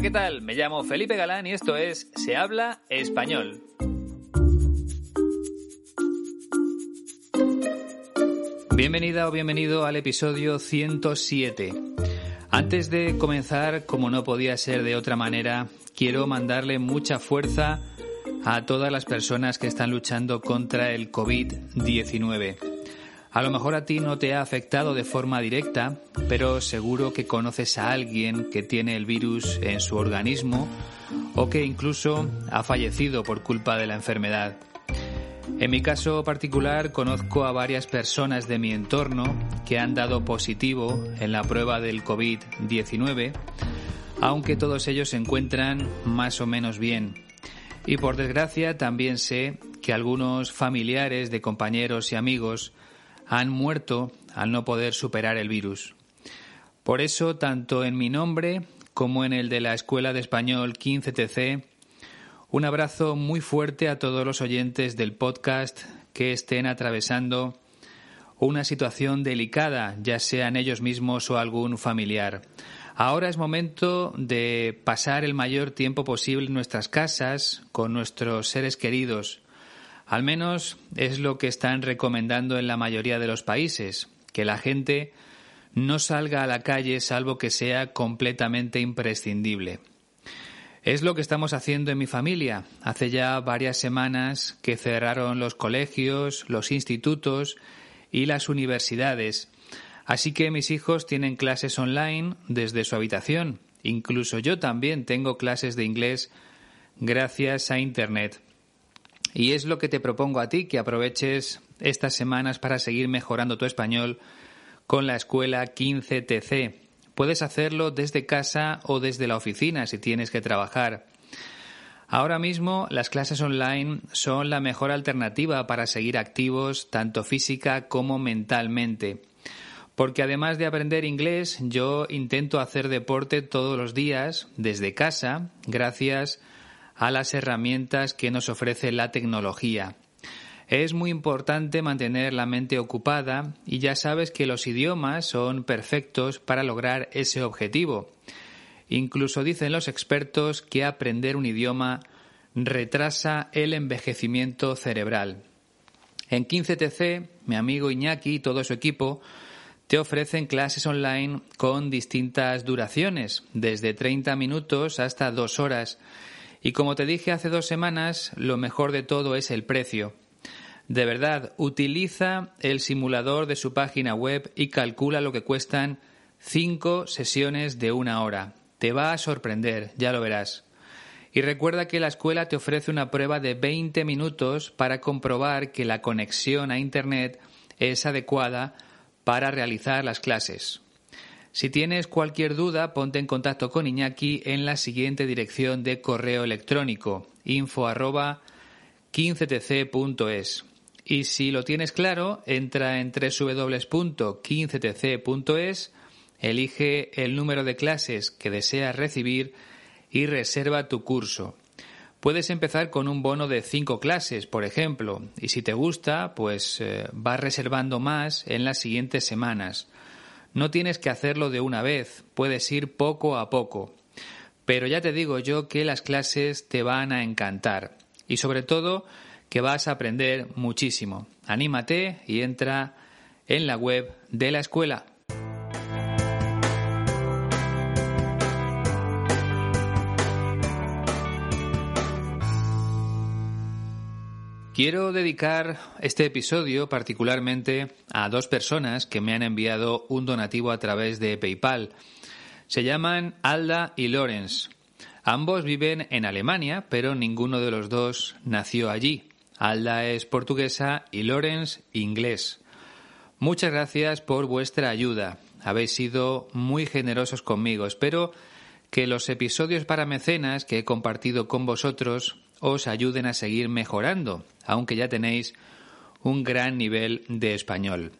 ¿Qué tal? Me llamo Felipe Galán y esto es Se habla español. Bienvenida o bienvenido al episodio 107. Antes de comenzar, como no podía ser de otra manera, quiero mandarle mucha fuerza a todas las personas que están luchando contra el COVID-19. A lo mejor a ti no te ha afectado de forma directa, pero seguro que conoces a alguien que tiene el virus en su organismo o que incluso ha fallecido por culpa de la enfermedad. En mi caso particular conozco a varias personas de mi entorno que han dado positivo en la prueba del COVID-19, aunque todos ellos se encuentran más o menos bien. Y por desgracia también sé que algunos familiares de compañeros y amigos han muerto al no poder superar el virus. Por eso, tanto en mi nombre como en el de la Escuela de Español 15TC, un abrazo muy fuerte a todos los oyentes del podcast que estén atravesando una situación delicada, ya sean ellos mismos o algún familiar. Ahora es momento de pasar el mayor tiempo posible en nuestras casas con nuestros seres queridos. Al menos es lo que están recomendando en la mayoría de los países, que la gente no salga a la calle salvo que sea completamente imprescindible. Es lo que estamos haciendo en mi familia. Hace ya varias semanas que cerraron los colegios, los institutos y las universidades. Así que mis hijos tienen clases online desde su habitación. Incluso yo también tengo clases de inglés gracias a Internet. Y es lo que te propongo a ti, que aproveches estas semanas para seguir mejorando tu español con la escuela 15TC. Puedes hacerlo desde casa o desde la oficina si tienes que trabajar. Ahora mismo las clases online son la mejor alternativa para seguir activos tanto física como mentalmente. Porque además de aprender inglés, yo intento hacer deporte todos los días desde casa, gracias a las herramientas que nos ofrece la tecnología. Es muy importante mantener la mente ocupada y ya sabes que los idiomas son perfectos para lograr ese objetivo. Incluso dicen los expertos que aprender un idioma retrasa el envejecimiento cerebral. En 15TC, mi amigo Iñaki y todo su equipo te ofrecen clases online con distintas duraciones, desde 30 minutos hasta dos horas. Y como te dije hace dos semanas, lo mejor de todo es el precio. De verdad, utiliza el simulador de su página web y calcula lo que cuestan cinco sesiones de una hora. Te va a sorprender, ya lo verás. Y recuerda que la escuela te ofrece una prueba de 20 minutos para comprobar que la conexión a Internet es adecuada para realizar las clases. Si tienes cualquier duda, ponte en contacto con Iñaki en la siguiente dirección de correo electrónico info 15tc.es. Y si lo tienes claro, entra en www.15tc.es, elige el número de clases que deseas recibir y reserva tu curso. Puedes empezar con un bono de cinco clases, por ejemplo, y si te gusta, pues eh, vas reservando más en las siguientes semanas. No tienes que hacerlo de una vez, puedes ir poco a poco. Pero ya te digo yo que las clases te van a encantar y sobre todo que vas a aprender muchísimo. Anímate y entra en la web de la escuela. Quiero dedicar este episodio particularmente a dos personas que me han enviado un donativo a través de PayPal. Se llaman Alda y Lorenz. Ambos viven en Alemania, pero ninguno de los dos nació allí. Alda es portuguesa y Lorenz inglés. Muchas gracias por vuestra ayuda. habéis sido muy generosos conmigo. Espero que los episodios para mecenas que he compartido con vosotros os ayuden a seguir mejorando, aunque ya tenéis un gran nivel de español.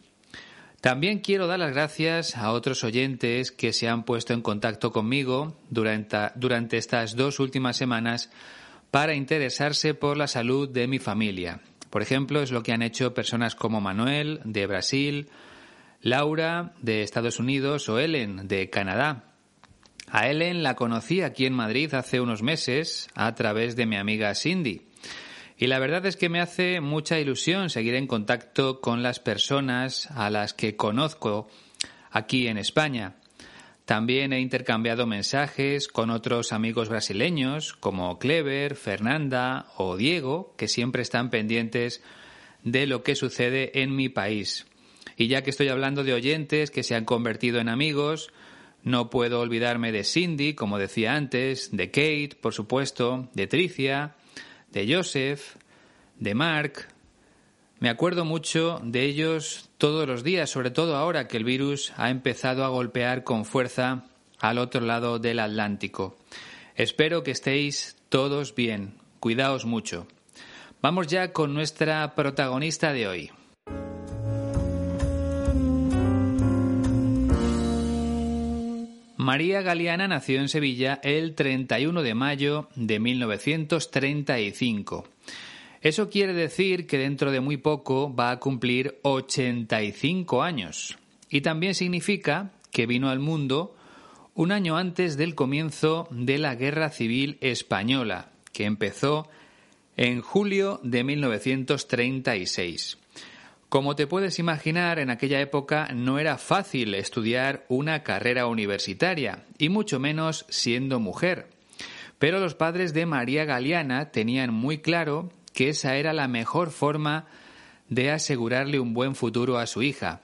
También quiero dar las gracias a otros oyentes que se han puesto en contacto conmigo durante, durante estas dos últimas semanas para interesarse por la salud de mi familia. Por ejemplo, es lo que han hecho personas como Manuel, de Brasil, Laura, de Estados Unidos, o Ellen, de Canadá. A Ellen la conocí aquí en Madrid hace unos meses a través de mi amiga Cindy. Y la verdad es que me hace mucha ilusión seguir en contacto con las personas a las que conozco aquí en España. También he intercambiado mensajes con otros amigos brasileños como Clever, Fernanda o Diego, que siempre están pendientes de lo que sucede en mi país. Y ya que estoy hablando de oyentes que se han convertido en amigos, no puedo olvidarme de Cindy, como decía antes, de Kate, por supuesto, de Tricia, de Joseph, de Mark, me acuerdo mucho de ellos todos los días, sobre todo ahora que el virus ha empezado a golpear con fuerza al otro lado del Atlántico. Espero que estéis todos bien. Cuidaos mucho. Vamos ya con nuestra protagonista de hoy. María Galeana nació en Sevilla el 31 de mayo de 1935. Eso quiere decir que dentro de muy poco va a cumplir 85 años. Y también significa que vino al mundo un año antes del comienzo de la Guerra Civil Española, que empezó en julio de 1936. Como te puedes imaginar, en aquella época no era fácil estudiar una carrera universitaria, y mucho menos siendo mujer. Pero los padres de María Galeana tenían muy claro que esa era la mejor forma de asegurarle un buen futuro a su hija.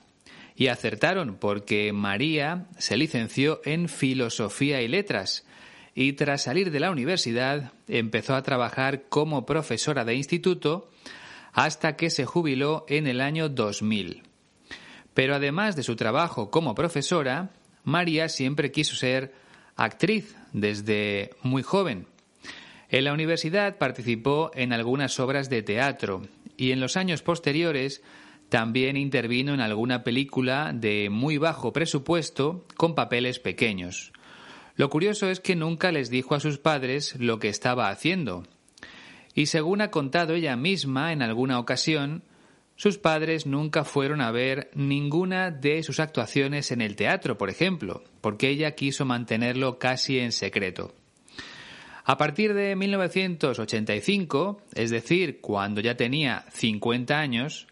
Y acertaron porque María se licenció en Filosofía y Letras y tras salir de la universidad empezó a trabajar como profesora de instituto hasta que se jubiló en el año 2000. Pero además de su trabajo como profesora, María siempre quiso ser actriz desde muy joven en la universidad participó en algunas obras de teatro y en los años posteriores también intervino en alguna película de muy bajo presupuesto con papeles pequeños. Lo curioso es que nunca les dijo a sus padres lo que estaba haciendo. Y según ha contado ella misma en alguna ocasión, sus padres nunca fueron a ver ninguna de sus actuaciones en el teatro, por ejemplo, porque ella quiso mantenerlo casi en secreto. A partir de 1985, es decir, cuando ya tenía 50 años,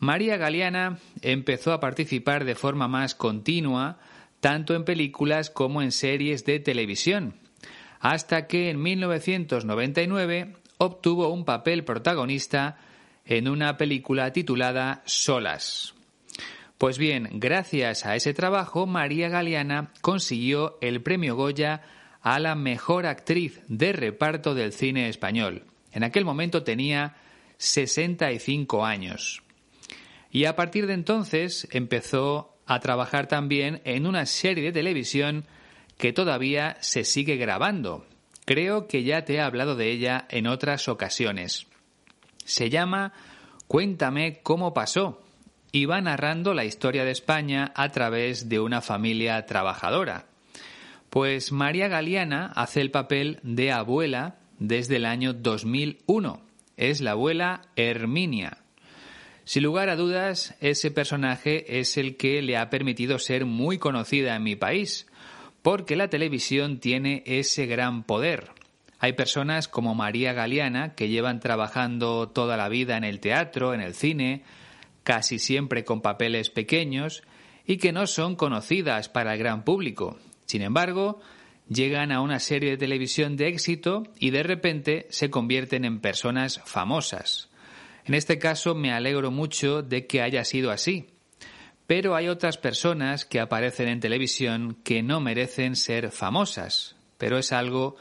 María Galeana empezó a participar de forma más continua tanto en películas como en series de televisión, hasta que en 1999 obtuvo un papel protagonista en una película titulada Solas. Pues bien, gracias a ese trabajo, María Galeana consiguió el premio Goya a la mejor actriz de reparto del cine español. En aquel momento tenía 65 años. Y a partir de entonces empezó a trabajar también en una serie de televisión que todavía se sigue grabando. Creo que ya te he hablado de ella en otras ocasiones. Se llama Cuéntame cómo pasó y va narrando la historia de España a través de una familia trabajadora. Pues María Galeana hace el papel de abuela desde el año 2001. Es la abuela Herminia. Sin lugar a dudas, ese personaje es el que le ha permitido ser muy conocida en mi país, porque la televisión tiene ese gran poder. Hay personas como María Galeana que llevan trabajando toda la vida en el teatro, en el cine, casi siempre con papeles pequeños, y que no son conocidas para el gran público, sin embargo, llegan a una serie de televisión de éxito y de repente se convierten en personas famosas. En este caso me alegro mucho de que haya sido así. Pero hay otras personas que aparecen en televisión que no merecen ser famosas, pero es algo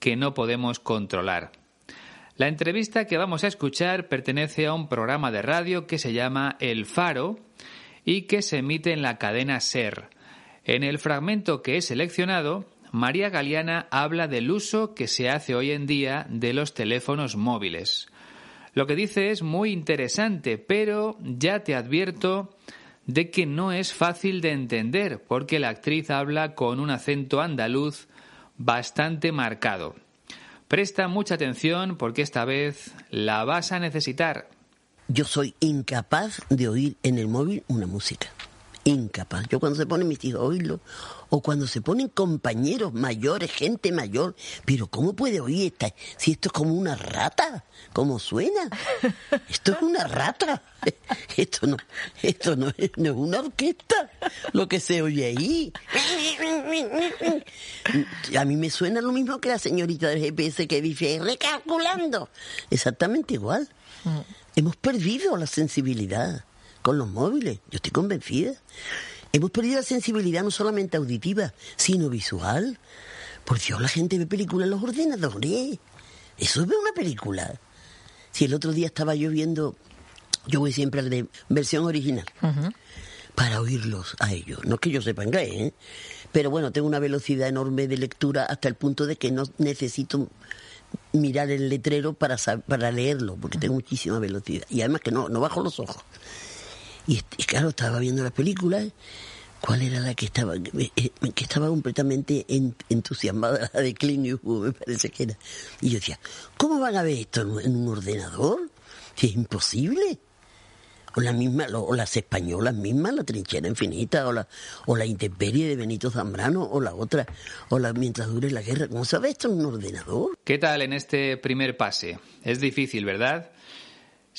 que no podemos controlar. La entrevista que vamos a escuchar pertenece a un programa de radio que se llama El Faro y que se emite en la cadena Ser En el fragmento que he seleccionado, María Galeana habla del uso que se hace hoy en día de los teléfonos móviles. Lo que dice es muy interesante, pero ya te advierto de que no es fácil de entender, porque la actriz habla con un acento andaluz bastante marcado. Presta mucha atención porque esta vez la vas a necesitar. Yo soy incapaz de oír en el móvil una música incapaz. Yo cuando se ponen mis hijos a oírlo, o cuando se ponen compañeros mayores, gente mayor, pero ¿cómo puede oír esta? Si esto es como una rata, ¿cómo suena? Esto es una rata. Esto no, esto no es, no es una orquesta, lo que se oye ahí. A mí me suena lo mismo que la señorita del GPS que dice, recalculando. Exactamente igual. Mm. Hemos perdido la sensibilidad con los móviles. Yo estoy convencida. Hemos perdido la sensibilidad no solamente auditiva, sino visual. Por Dios, la gente ve películas en los ordenadores. Eso es ver una película. Si el otro día estaba yo viendo, yo voy siempre al de versión original, para oírlos a ellos. No es que yo sepa inglés, ¿eh? pero bueno, tengo una velocidad enorme de lectura hasta el punto de que no necesito mirar el letrero para, para leerlo, porque tengo muchísima velocidad. Y además que no, no bajo los ojos. Y, claro, estaba viendo la película. ¿Cuál era la que estaba? Eh, que estaba completamente entusiasmada, la de Clint me parece que era. Y yo decía, ¿cómo van a ver esto en, un ordenador? es imposible. O la misma, o las españolas mismas, la trinchera infinita, o la, o la intemperie de Benito Zambrano, o la otra, o la mientras dure la guerra. ¿Cómo sabe esto en un ordenador? ¿Qué tal en este primer pase? Es difícil, ¿verdad?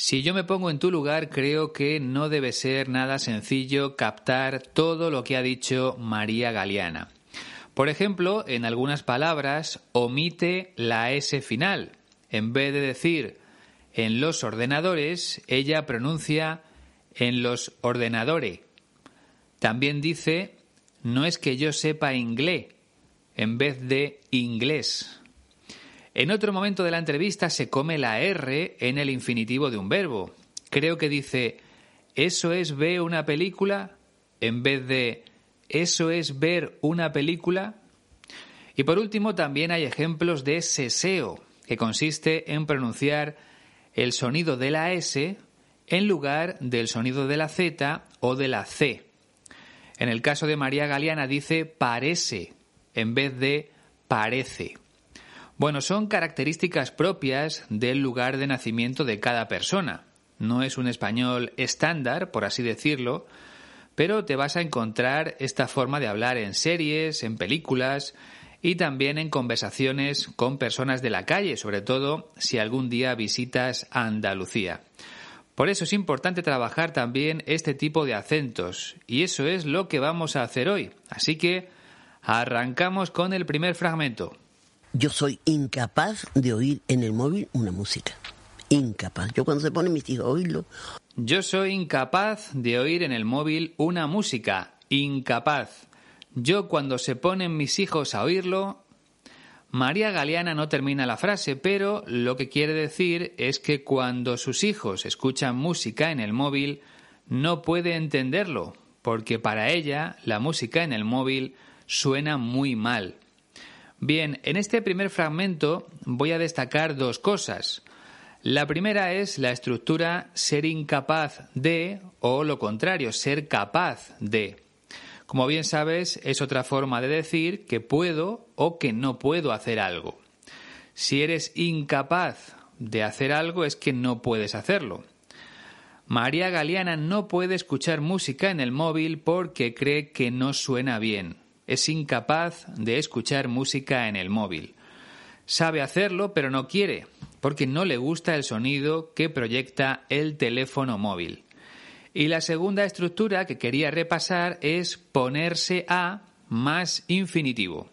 Si yo me pongo en tu lugar, creo que no debe ser nada sencillo captar todo lo que ha dicho María Galeana. Por ejemplo, en algunas palabras omite la S final. En vez de decir en los ordenadores, ella pronuncia en los ordenadores. También dice no es que yo sepa inglés en vez de inglés. En otro momento de la entrevista se come la R en el infinitivo de un verbo. Creo que dice, ¿eso es ver una película? en vez de, ¿eso es ver una película? Y por último también hay ejemplos de seseo, que consiste en pronunciar el sonido de la S en lugar del sonido de la Z o de la C. En el caso de María Galeana dice parece en vez de parece. Bueno, son características propias del lugar de nacimiento de cada persona. No es un español estándar, por así decirlo, pero te vas a encontrar esta forma de hablar en series, en películas y también en conversaciones con personas de la calle, sobre todo si algún día visitas Andalucía. Por eso es importante trabajar también este tipo de acentos y eso es lo que vamos a hacer hoy. Así que arrancamos con el primer fragmento. Yo soy incapaz de oír en el móvil una música. Incapaz. Yo cuando se pone mis hijos a oírlo. Yo soy incapaz de oír en el móvil una música. Incapaz. Yo cuando se ponen mis hijos a oírlo. María Galeana no termina la frase, pero lo que quiere decir es que cuando sus hijos escuchan música en el móvil, no puede entenderlo, porque para ella la música en el móvil suena muy mal. Bien, en este primer fragmento voy a destacar dos cosas. La primera es la estructura ser incapaz de o lo contrario, ser capaz de. Como bien sabes, es otra forma de decir que puedo o que no puedo hacer algo. Si eres incapaz de hacer algo es que no puedes hacerlo. María Galeana no puede escuchar música en el móvil porque cree que no suena bien es incapaz de escuchar música en el móvil. Sabe hacerlo, pero no quiere, porque no le gusta el sonido que proyecta el teléfono móvil. Y la segunda estructura que quería repasar es ponerse a más infinitivo.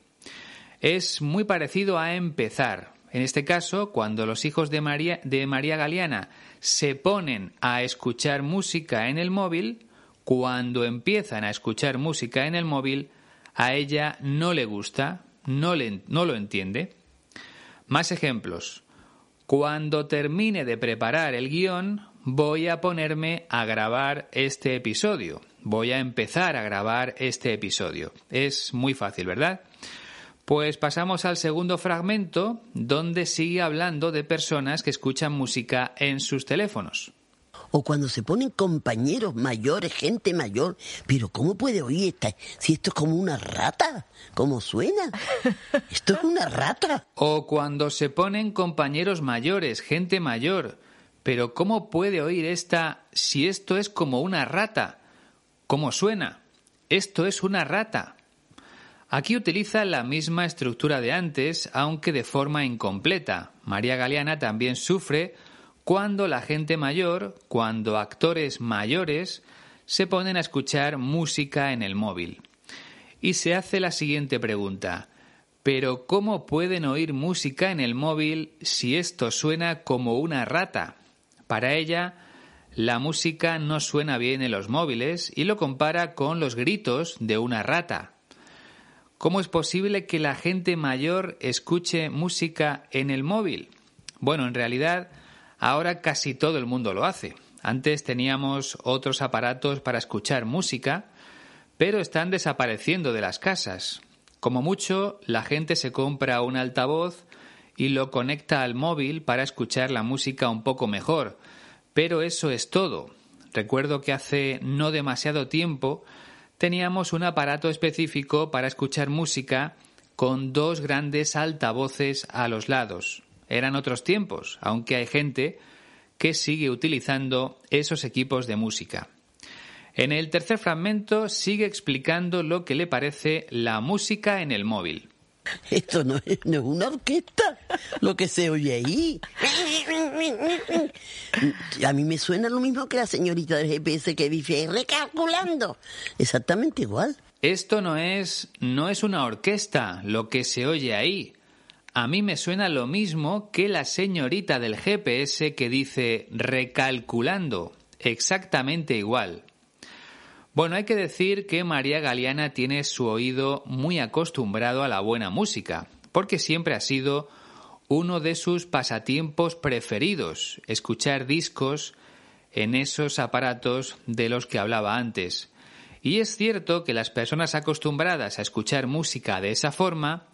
Es muy parecido a empezar. En este caso, cuando los hijos de María, de María Galeana se ponen a escuchar música en el móvil, cuando empiezan a escuchar música en el móvil, a ella no le gusta, no, lo entiende. Más ejemplos. Cuando termine de preparar el guion, voy a ponerme a grabar este episodio. Voy a empezar a grabar este episodio. Es muy fácil, ¿verdad? Pues pasamos al segundo fragmento donde sigue hablando de personas que escuchan música en sus teléfonos. O cuando se ponen compañeros mayores, gente mayor. Pero ¿cómo puede oír esta? Si esto es como una rata, ¿cómo suena? Esto es una rata. O cuando se ponen compañeros mayores, gente mayor. Pero ¿cómo puede oír esta si esto es como una rata? ¿Cómo suena? Esto es una rata. Aquí utiliza la misma estructura de antes, aunque de forma incompleta. María Galeana también sufre cuando la gente mayor, cuando actores mayores, se ponen a escuchar música en el móvil. Y se hace la siguiente pregunta. ¿Pero cómo pueden oír música en el móvil si esto suena como una rata? Para ella, la música no suena bien en los móviles y lo compara con los gritos de una rata. ¿Cómo es posible que la gente mayor escuche música en el móvil? Bueno, en realidad ahora casi todo el mundo lo hace. Antes teníamos otros aparatos para escuchar música, pero están desapareciendo de las casas. Como mucho, la gente se compra un altavoz y lo conecta al móvil para escuchar la música un poco mejor. Pero eso es todo. Recuerdo que hace no demasiado tiempo teníamos un aparato específico para escuchar música con dos grandes altavoces a los lados. Eran otros tiempos, aunque hay gente que sigue utilizando esos equipos de música. En el tercer fragmento sigue explicando lo que le parece la música en el móvil. Esto no es, una orquesta, lo que se oye ahí. A mí me suena lo mismo que la señorita del GPS que dice recalculando. Exactamente igual. Esto no es, no es una orquesta, lo que se oye ahí. A mí me suena lo mismo que la señorita del GPS que dice recalculando. Exactamente igual. Bueno, hay que decir que María Galeana tiene su oído muy acostumbrado a la buena música, porque siempre ha sido uno de sus pasatiempos preferidos, escuchar discos en esos aparatos de los que hablaba antes. Y es cierto que las personas acostumbradas a escuchar música de esa forma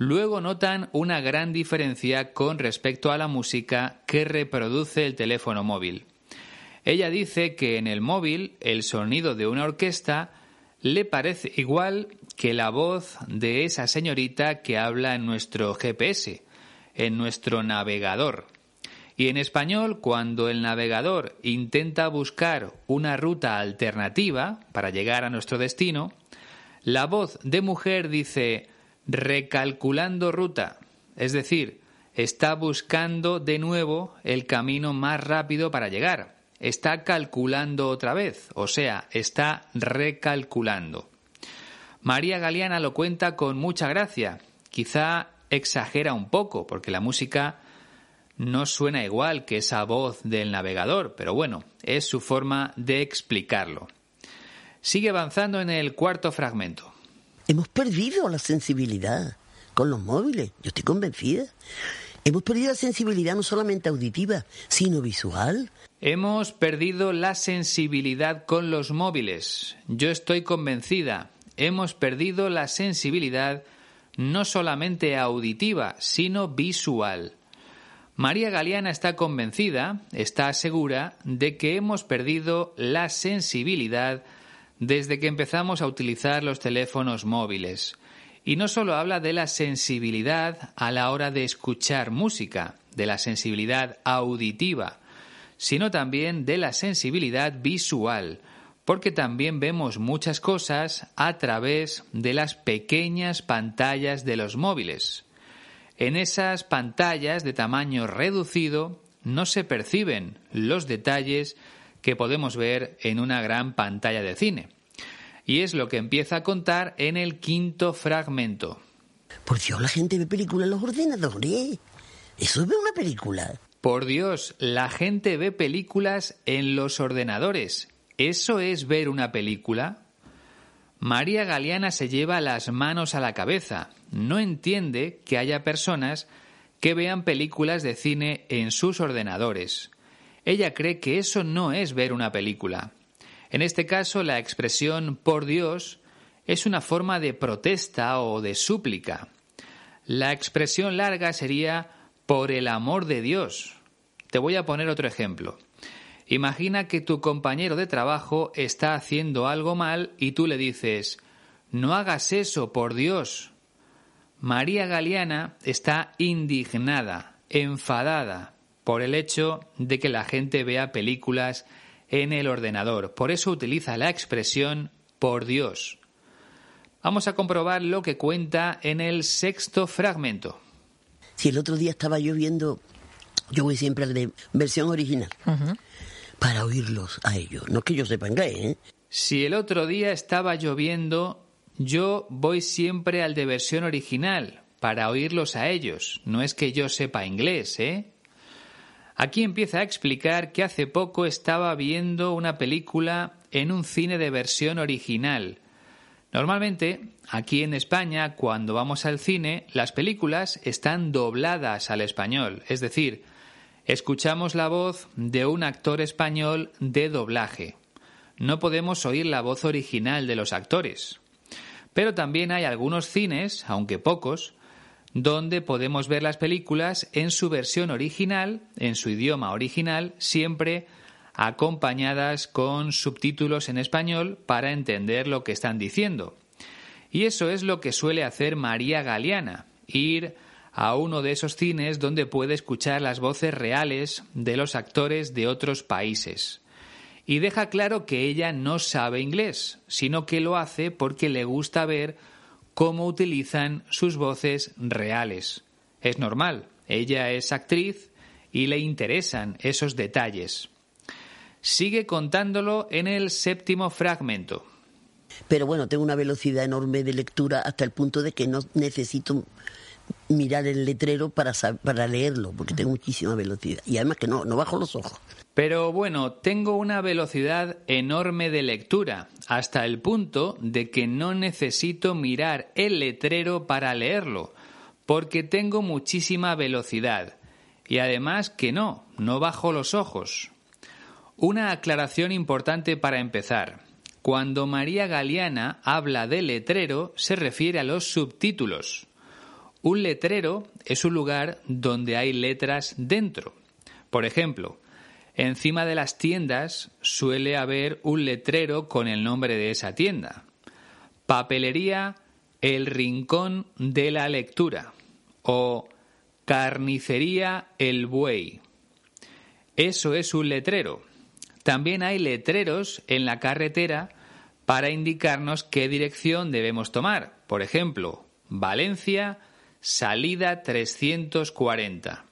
luego notan una gran diferencia con respecto a la música que reproduce el teléfono móvil. Ella dice que en el móvil el sonido de una orquesta le parece igual que la voz de esa señorita que habla en nuestro GPS, en nuestro navegador. Y en español, cuando el navegador intenta buscar una ruta alternativa para llegar a nuestro destino, la voz de mujer dice recalculando ruta, es decir, está buscando de nuevo el camino más rápido para llegar está calculando otra vez, o sea, está recalculando. María Galeana lo cuenta con mucha gracia, quizá exagera un poco, porque la música no suena igual que esa voz del navegador, pero bueno, es su forma de explicarlo. Sigue avanzando en el cuarto fragmento. Hemos perdido la sensibilidad con los móviles, yo estoy convencida. Hemos perdido la sensibilidad no solamente auditiva, sino visual. Hemos perdido la sensibilidad con los móviles. Yo estoy convencida. Hemos perdido la sensibilidad no solamente auditiva, sino visual. María Galeana está convencida, está segura, de que hemos perdido la sensibilidad desde que empezamos a utilizar los teléfonos móviles. Y no solo habla de la sensibilidad a la hora de escuchar música, de la sensibilidad auditiva, sino también de la sensibilidad visual, porque también vemos muchas cosas a través de las pequeñas pantallas de los móviles. En esas pantallas de tamaño reducido no se perciben los detalles que podemos ver en una gran pantalla de cine. Y es lo que empieza a contar en el quinto fragmento. Por Dios, la gente ve películas en los ordenadores. Eso es una película. Por Dios, la gente ve películas en los ordenadores. ¿Eso es ver una película? María Galeana se lleva las manos a la cabeza. No entiende que haya personas que vean películas de cine en sus ordenadores. Ella cree que eso no es ver una película. En este caso, la expresión por Dios es una forma de protesta o de súplica. La expresión larga sería por el amor de Dios. Te voy a poner otro ejemplo. Imagina que tu compañero de trabajo está haciendo algo mal y tú le dices, no hagas eso, por Dios. María Galeana está indignada, enfadada por el hecho de que la gente vea películas en el ordenador. Por eso utiliza la expresión por Dios. Vamos a comprobar lo que cuenta en el sexto fragmento. Si el otro día estaba lloviendo, yo voy siempre al de versión original, para oírlos a ellos. No que yo sepa inglés, ¿eh? Si el otro día estaba lloviendo, yo voy siempre al de versión original, para oírlos a ellos. No es que yo sepa inglés, ¿eh? Aquí empieza a explicar que hace poco estaba viendo una película en un cine de versión original Normalmente, aquí en España, cuando vamos al cine, las películas están dobladas al español, es decir, escuchamos la voz de un actor español de doblaje. No podemos oír la voz original de los actores. Pero también hay algunos cines, aunque pocos, donde podemos ver las películas en su versión original, en su idioma original, siempre acompañadas con subtítulos en español para entender lo que están diciendo. Y eso es lo que suele hacer María Galeana, ir a uno de esos cines donde puede escuchar las voces reales de los actores de otros países. Y deja claro que ella no sabe inglés, sino que lo hace porque le gusta ver cómo utilizan sus voces reales. Es normal, ella es actriz y le interesan esos detalles sigue contándolo en el séptimo fragmento. Pero bueno, tengo una velocidad enorme de lectura hasta el punto de que no necesito mirar el letrero para, para leerlo, porque tengo muchísima velocidad. Y además que no, no bajo los ojos. Pero bueno, tengo una velocidad enorme de lectura, hasta el punto de que no necesito mirar el letrero para leerlo, porque tengo muchísima velocidad. Y además que no, no bajo los ojos. Una aclaración importante para empezar. Cuando María Galeana habla de letrero, se refiere a los subtítulos. Un letrero es un lugar donde hay letras dentro. Por ejemplo, encima de las tiendas suele haber un letrero con el nombre de esa tienda. Papelería El Rincón de la Lectura o Carnicería El Buey. Eso es un letrero. También hay letreros en la carretera para indicarnos qué dirección debemos tomar. Por ejemplo, Valencia, salida 340.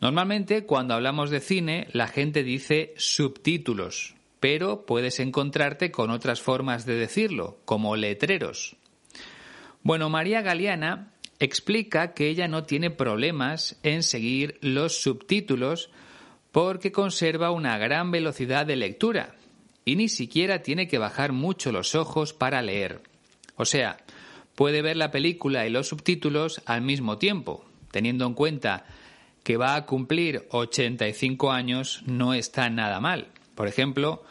Normalmente cuando hablamos de cine la gente dice subtítulos, pero puedes encontrarte con otras formas de decirlo, como letreros. Bueno, María Galeana explica que ella no tiene problemas en seguir los subtítulos porque conserva una gran velocidad de lectura y ni siquiera tiene que bajar mucho los ojos para leer. O sea, puede ver la película y los subtítulos al mismo tiempo, teniendo en cuenta que va a cumplir 85 años no está nada mal. Por ejemplo,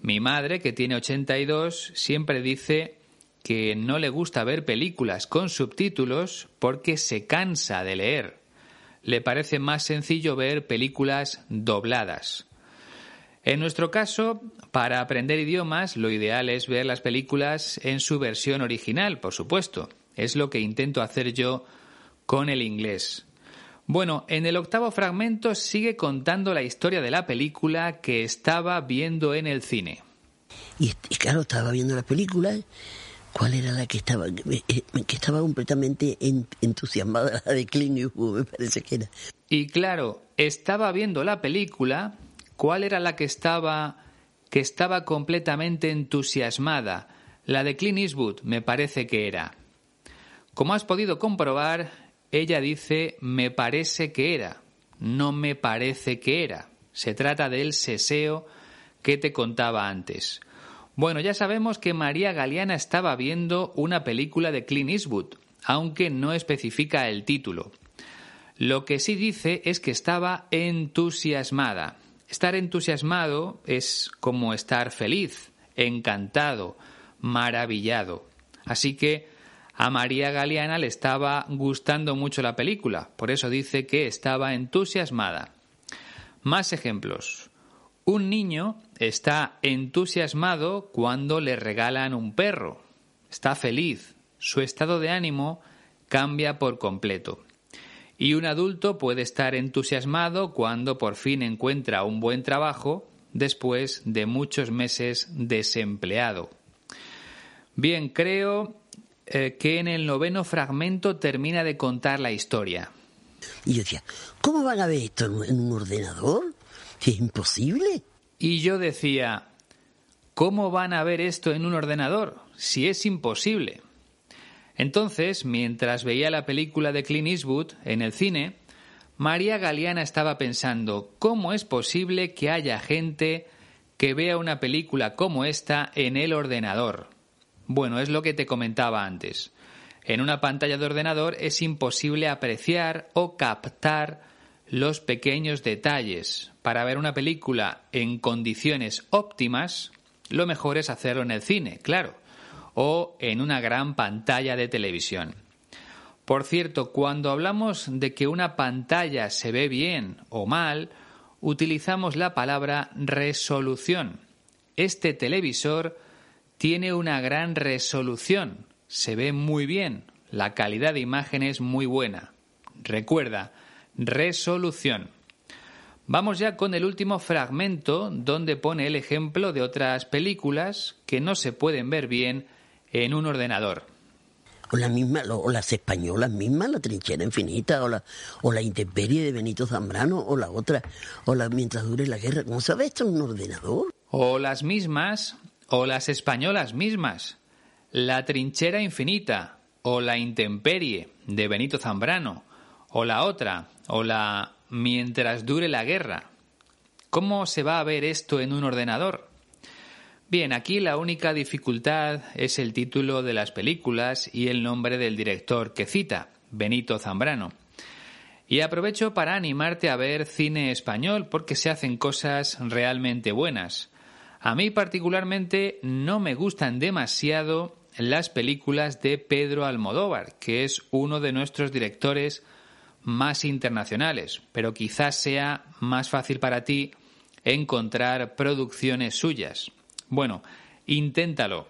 mi madre, que tiene 82, siempre dice que no le gusta ver películas con subtítulos porque se cansa de leer le parece más sencillo ver películas dobladas. En nuestro caso, para aprender idiomas, lo ideal es ver las películas en su versión original, por supuesto. Es lo que intento hacer yo con el inglés. Bueno, en el octavo fragmento sigue contando la historia de la película que estaba viendo en el cine. Y, claro, estaba viendo la película ¿Cuál era la que estaba, eh, eh, que estaba completamente entusiasmada, la de Clint Eastwood, me parece que era? Y claro, estaba viendo la película, ¿cuál era la que estaba, que estaba completamente entusiasmada? La de Clint Eastwood, me parece que era. Como has podido comprobar, ella dice me parece que era, no me parece que era. Se trata del seseo que te contaba antes. Bueno, ya sabemos que María Galeana estaba viendo una película de Clint Eastwood, aunque no especifica el título. Lo que sí dice es que estaba entusiasmada. Estar entusiasmado es como estar feliz, encantado, maravillado. Así que a María Galeana le estaba gustando mucho la película, por eso dice que estaba entusiasmada. Más ejemplos. Un niño está entusiasmado cuando le regalan un perro. Está feliz. Su estado de ánimo cambia por completo. Y un adulto puede estar entusiasmado cuando por fin encuentra un buen trabajo después de muchos meses desempleado. Bien, creo eh, que en el noveno fragmento termina de contar la historia. Y yo decía, ¿cómo van a ver esto en un ordenador? es imposible. Y yo decía, ¿cómo van a ver esto en un ordenador? Si es imposible. Entonces, mientras veía la película de Clint Eastwood en el cine, María Galeana estaba pensando, ¿cómo es posible que haya gente que vea una película como esta en el ordenador? Bueno, es lo que te comentaba antes. En una pantalla de ordenador es imposible apreciar o captar los pequeños detalles. Para ver una película en condiciones óptimas, lo mejor es hacerlo en el cine, claro, o en una gran pantalla de televisión. Por cierto, cuando hablamos de que una pantalla se ve bien o mal, utilizamos la palabra resolución. Este televisor tiene una gran resolución, se ve muy bien, la calidad de imagen es muy buena. Recuerda, resolución. Vamos ya con el último fragmento donde pone el ejemplo de otras películas que no se pueden ver bien en un ordenador. O, la misma, o las españolas mismas, la trinchera infinita, o la, o la intemperie de Benito Zambrano, o la otra, o la mientras dure la guerra. ¿Cómo sabe esto en un ordenador? O las mismas, o las españolas mismas. La trinchera infinita, o la intemperie de Benito Zambrano, o la otra, o la mientras dure la guerra. ¿Cómo se va a ver esto en un ordenador? Bien, aquí la única dificultad es el título de las películas y el nombre del director que cita, Benito Zambrano. Y aprovecho para animarte a ver cine español porque se hacen cosas realmente buenas. A mí particularmente no me gustan demasiado las películas de Pedro Almodóvar, que es uno de nuestros directores más internacionales, pero quizás sea más fácil para ti encontrar producciones suyas. Bueno, inténtalo.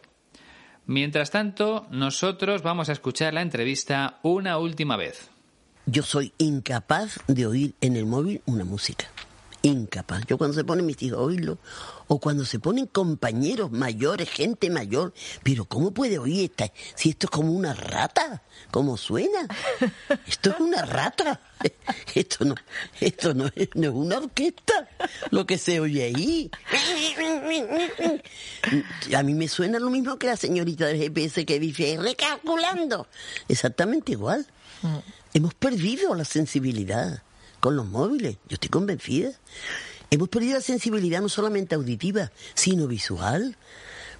Mientras tanto, nosotros vamos a escuchar la entrevista una última vez. Yo soy incapaz de oír en el móvil una música incapaz. Yo cuando se ponen mis hijos a oírlo, o cuando se ponen compañeros mayores, gente mayor, pero ¿cómo puede oír esta? Si esto es como una rata, ¿cómo suena? Esto es una rata. Esto no, esto no es, no es una orquesta, lo que se oye ahí. A mí me suena lo mismo que la señorita del GPS que dice, recalculando. Exactamente igual. Mm. Hemos perdido la sensibilidad con los móviles. Yo estoy convencida. Hemos perdido la sensibilidad no solamente auditiva, sino visual.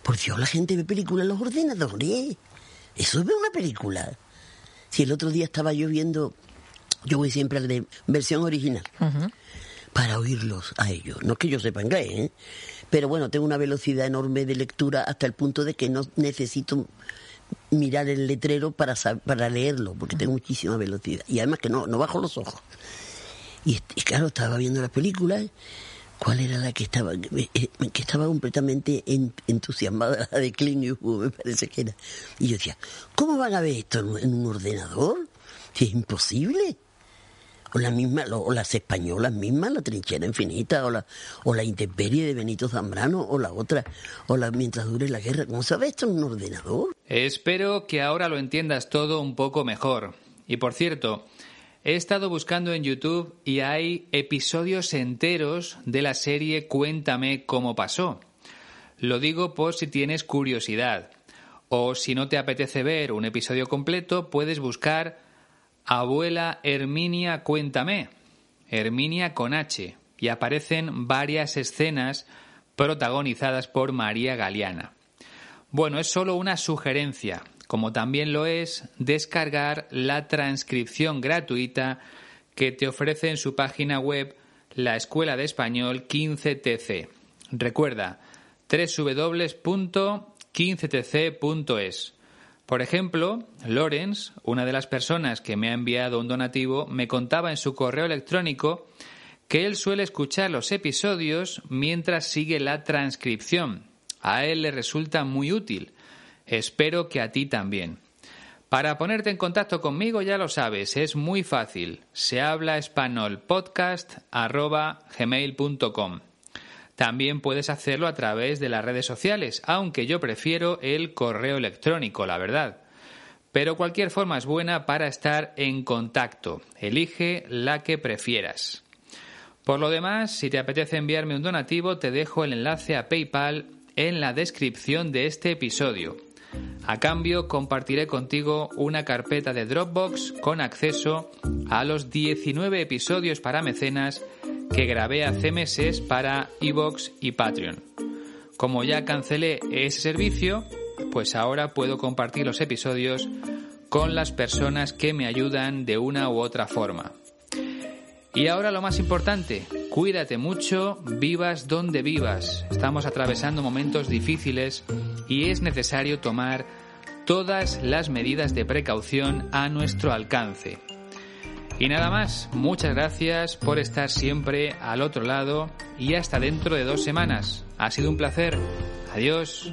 Por Dios, la gente ve películas en los ordenadores. Eso es ver una película. Si el otro día estaba yo viendo, yo voy siempre a la versión original, para oírlos a ellos. No es que yo sepa inglés, ¿eh? pero bueno, tengo una velocidad enorme de lectura hasta el punto de que no necesito mirar el letrero para, para leerlo, porque tengo muchísima velocidad. Y además que no, no bajo los ojos. Y, claro, estaba viendo las películas. ¿Cuál era la que estaba? Eh, que estaba completamente entusiasmada, la de Clint me parece que era. Y yo decía, ¿cómo van a ver esto en, un ordenador? Es imposible. O, la misma, o las españolas mismas, la trinchera infinita, o la, o la intemperie de Benito Zambrano, o la otra, o la mientras dure la guerra. ¿Cómo sabe esto en un ordenador? Espero que ahora lo entiendas todo un poco mejor. Y por cierto, He estado buscando en YouTube y hay episodios enteros de la serie Cuéntame cómo pasó. Lo digo por si tienes curiosidad. O si no te apetece ver un episodio completo, puedes buscar Abuela Herminia Cuéntame. Herminia con H. Y aparecen varias escenas protagonizadas por María Galeana. Bueno, es solo una sugerencia como también lo es descargar la transcripción gratuita que te ofrece en su página web la Escuela de Español 15TC. Recuerda, www.15tc.es. Por ejemplo, Lorenz, una de las personas que me ha enviado un donativo, me contaba en su correo electrónico que él suele escuchar los episodios mientras sigue la transcripción. A él le resulta muy útil. Espero que a ti también. Para ponerte en contacto conmigo ya lo sabes, es muy fácil. Se habla gmail.com. También puedes hacerlo a través de las redes sociales, aunque yo prefiero el correo electrónico, la verdad. Pero cualquier forma es buena para estar en contacto. Elige la que prefieras. Por lo demás, si te apetece enviarme un donativo, te dejo el enlace a PayPal en la descripción de este episodio. A cambio, compartiré contigo una carpeta de Dropbox con acceso a los 19 episodios para mecenas que grabé hace meses para Evox y Patreon. Como ya cancelé ese servicio, pues ahora puedo compartir los episodios con las personas que me ayudan de una u otra forma. Y ahora lo más importante, cuídate mucho, vivas donde vivas. Estamos atravesando momentos difíciles y es necesario tomar todas las medidas de precaución a nuestro alcance. Y nada más, muchas gracias por estar siempre al otro lado y hasta dentro de dos semanas. Ha sido un placer. Adiós.